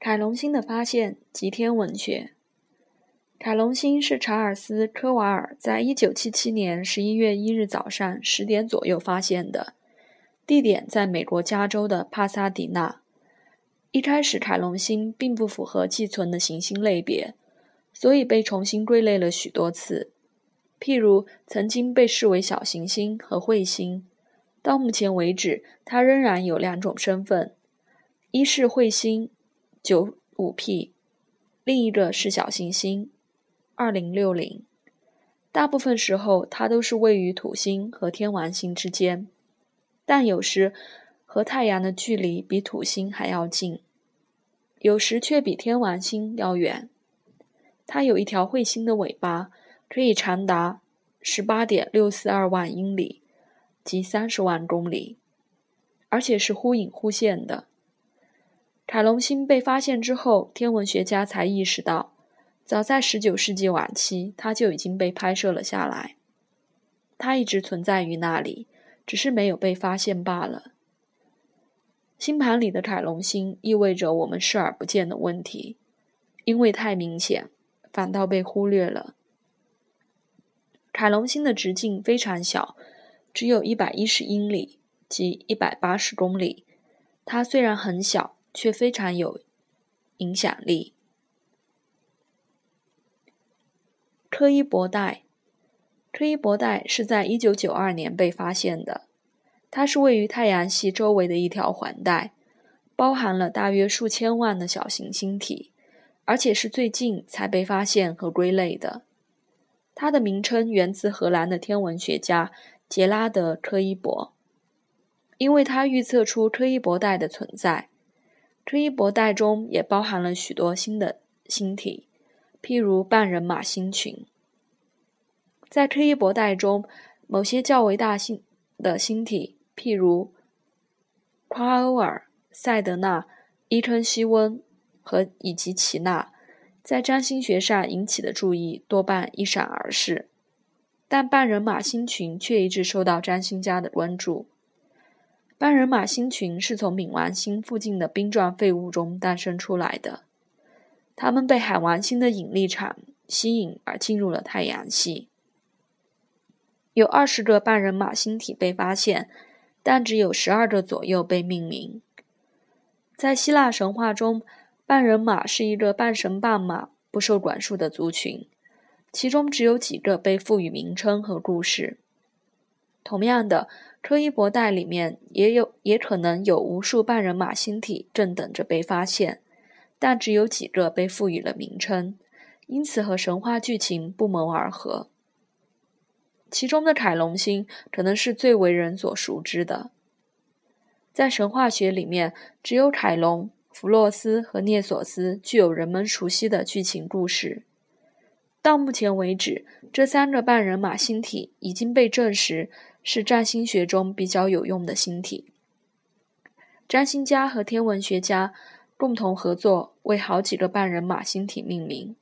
凯龙星的发现及天文学。凯龙星是查尔斯·科瓦尔在1977年11月1日早上10点左右发现的，地点在美国加州的帕萨迪纳。一开始，凯龙星并不符合寄存的行星类别，所以被重新归类了许多次。譬如，曾经被视为小行星和彗星，到目前为止，它仍然有两种身份：一是彗星。九五 P，另一个是小行星二零六零。大部分时候，它都是位于土星和天王星之间，但有时和太阳的距离比土星还要近，有时却比天王星要远。它有一条彗星的尾巴，可以长达十八点六四二万英里，即三十万公里，而且是忽隐忽现的。凯龙星被发现之后，天文学家才意识到，早在19世纪晚期，它就已经被拍摄了下来。它一直存在于那里，只是没有被发现罢了。星盘里的凯龙星意味着我们视而不见的问题，因为太明显，反倒被忽略了。凯龙星的直径非常小，只有一百一十英里，即一百八十公里。它虽然很小。却非常有影响力。柯伊伯带，柯伊伯带是在一九九二年被发现的。它是位于太阳系周围的一条环带，包含了大约数千万的小行星体，而且是最近才被发现和归类的。它的名称源自荷兰的天文学家杰拉德·柯伊伯，因为他预测出柯伊伯带的存在。柯伊伯带中也包含了许多新的星体，譬如半人马星群。在柯伊伯带中，某些较为大星的星体，譬如夸欧尔、塞德纳、伊春西温和以及奇纳，在占星学上引起的注意多半一闪而逝，但半人马星群却一直受到占星家的关注。半人马星群是从冥王星附近的冰状废物中诞生出来的，它们被海王星的引力场吸引而进入了太阳系。有二十个半人马星体被发现，但只有十二个左右被命名。在希腊神话中，半人马是一个半神半马、不受管束的族群，其中只有几个被赋予名称和故事。同样的。柯伊伯带里面也有，也可能有无数半人马星体正等着被发现，但只有几个被赋予了名称，因此和神话剧情不谋而合。其中的凯龙星可能是最为人所熟知的。在神话学里面，只有凯龙、弗洛斯和涅索斯具有人们熟悉的剧情故事。到目前为止，这三个半人马星体已经被证实。是占星学中比较有用的星体。占星家和天文学家共同合作，为好几个半人马星体命名，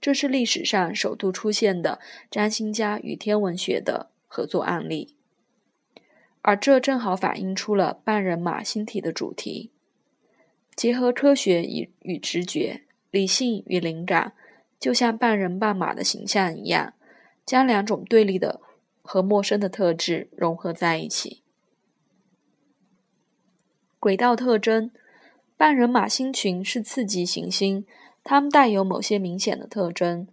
这是历史上首度出现的占星家与天文学的合作案例。而这正好反映出了半人马星体的主题：结合科学与与直觉、理性与灵感，就像半人半马的形象一样，将两种对立的。和陌生的特质融合在一起。轨道特征：半人马星群是次级行星，它们带有某些明显的特征。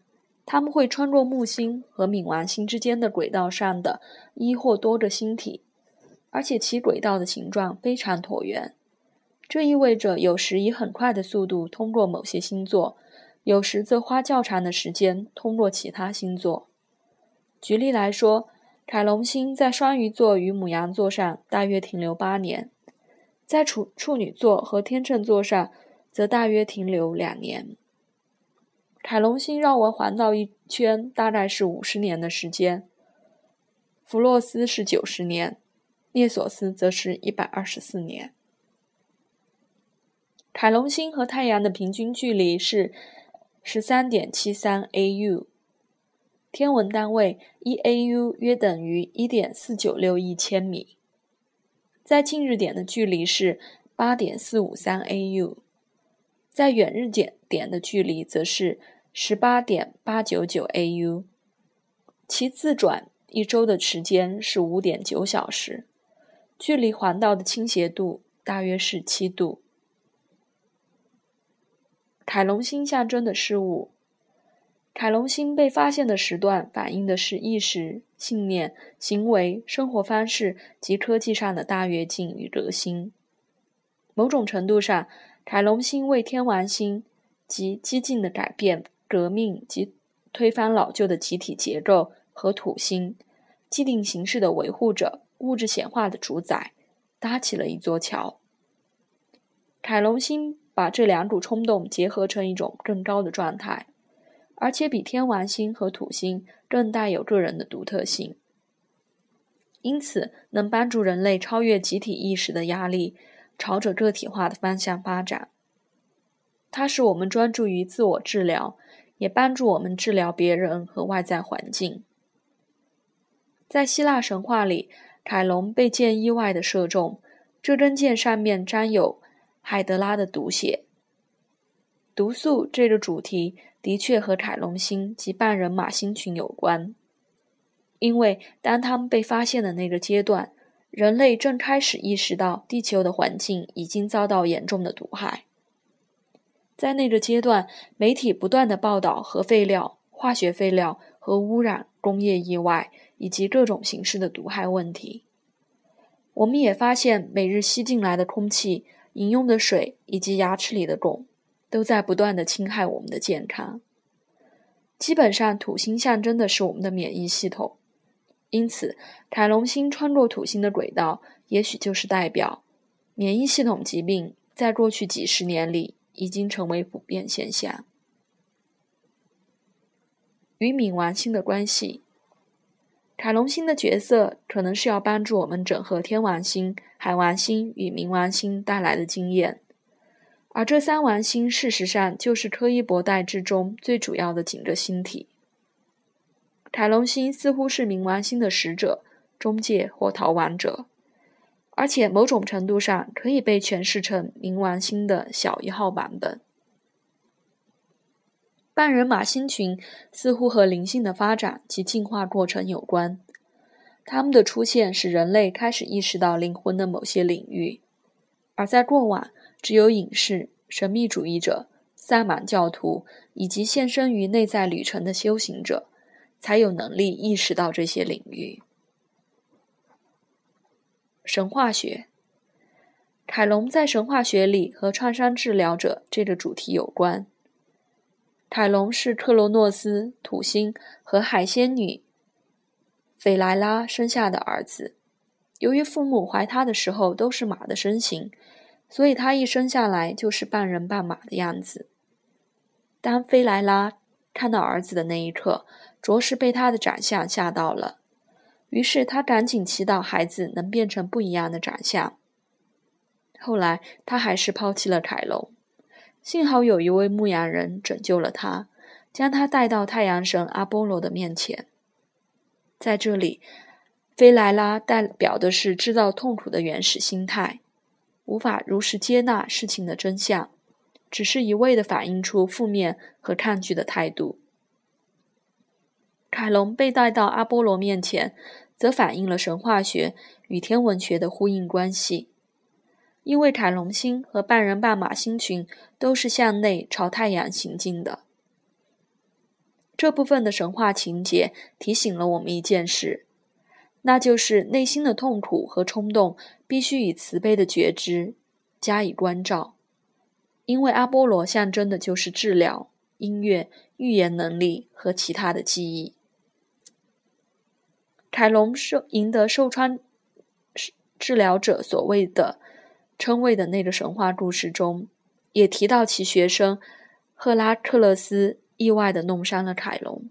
它们会穿过木星和冥王星之间的轨道上的一或多个星体，而且其轨道的形状非常椭圆。这意味着有时以很快的速度通过某些星座，有时则花较长的时间通过其他星座。举例来说。凯龙星在双鱼座与母羊座上大约停留八年，在处处女座和天秤座上则大约停留两年。凯龙星绕我环绕一圈大概是五十年的时间，弗洛斯是九十年，涅索斯则是一百二十四年。凯龙星和太阳的平均距离是十三点七三 AU。天文单位一 AU 约等于一点四九六亿千米，在近日点的距离是八点四五三 AU，在远日点点的距离则是十八点八九九 AU，其自转一周的时间是五点九小时，距离环道的倾斜度大约是七度。凯龙星象征的事物。凯龙星被发现的时段反映的是意识、信念、行为、生活方式及科技上的大跃进与革新。某种程度上，凯龙星为天王星及激进的改变、革命及推翻老旧的集体结构和土星既定形式的维护者、物质显化的主宰搭起了一座桥。凯龙星把这两股冲动结合成一种更高的状态。而且比天王星和土星更带有个人的独特性，因此能帮助人类超越集体意识的压力，朝着个体化的方向发展。它使我们专注于自我治疗，也帮助我们治疗别人和外在环境。在希腊神话里，凯龙被箭意外的射中，这根箭上面沾有海德拉的毒血。毒素这个主题。的确和凯龙星及半人马星群有关，因为当他们被发现的那个阶段，人类正开始意识到地球的环境已经遭到严重的毒害。在那个阶段，媒体不断的报道核废料、化学废料和污染、工业意外以及各种形式的毒害问题。我们也发现，每日吸进来的空气、饮用的水以及牙齿里的汞。都在不断的侵害我们的健康。基本上，土星象征的是我们的免疫系统，因此，凯龙星穿过土星的轨道，也许就是代表免疫系统疾病在过去几十年里已经成为普遍现象。与冥王星的关系，凯龙星的角色可能是要帮助我们整合天王星、海王星与冥王星带来的经验。而这三王星事实上就是柯伊伯带之中最主要的几个星体。凯龙星似乎是冥王星的使者、中介或逃亡者，而且某种程度上可以被诠释成冥王星的小一号版本。半人马星群似乎和灵性的发展及进化过程有关，它们的出现使人类开始意识到灵魂的某些领域，而在过往。只有隐士、神秘主义者、萨满教徒以及献身于内在旅程的修行者，才有能力意识到这些领域。神话学，凯龙在神话学里和创伤治疗者这个主题有关。凯龙是克罗诺斯、土星和海仙女斐莱拉生下的儿子。由于父母怀他的时候都是马的身形。所以他一生下来就是半人半马的样子。当菲莱拉看到儿子的那一刻，着实被他的长相吓到了。于是他赶紧祈祷孩子能变成不一样的长相。后来他还是抛弃了凯龙，幸好有一位牧羊人拯救了他，将他带到太阳神阿波罗的面前。在这里，菲莱拉代表的是制造痛苦的原始心态。无法如实接纳事情的真相，只是一味的反映出负面和抗拒的态度。凯龙被带到阿波罗面前，则反映了神话学与天文学的呼应关系，因为凯龙星和半人半马星群都是向内朝太阳行进的。这部分的神话情节提醒了我们一件事。那就是内心的痛苦和冲动必须以慈悲的觉知加以关照，因为阿波罗象征的就是治疗、音乐、预言能力和其他的记忆。凯龙受赢得受创治疗者所谓的称谓的那个神话故事中，也提到其学生赫拉克勒斯意外的弄伤了凯龙。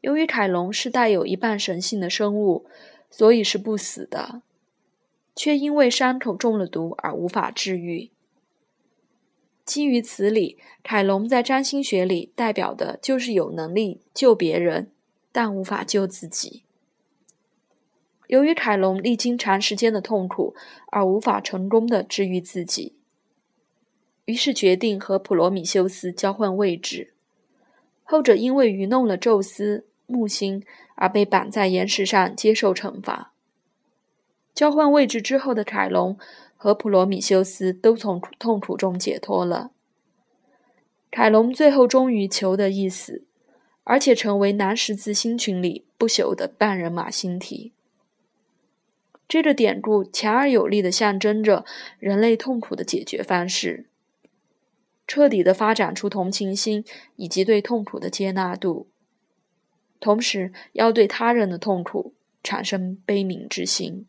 由于凯龙是带有一半神性的生物，所以是不死的，却因为伤口中了毒而无法治愈。基于此理，凯龙在占星学里代表的就是有能力救别人，但无法救自己。由于凯龙历经长时间的痛苦而无法成功的治愈自己，于是决定和普罗米修斯交换位置。后者因为愚弄了宙斯木星而被绑在岩石上接受惩罚。交换位置之后的凯龙和普罗米修斯都从痛苦中解脱了。凯龙最后终于求得一死，而且成为南十字星群里不朽的半人马星体。这个典故强而有力地象征着人类痛苦的解决方式：彻底地发展出同情心以及对痛苦的接纳度，同时要对他人的痛苦产生悲悯之心。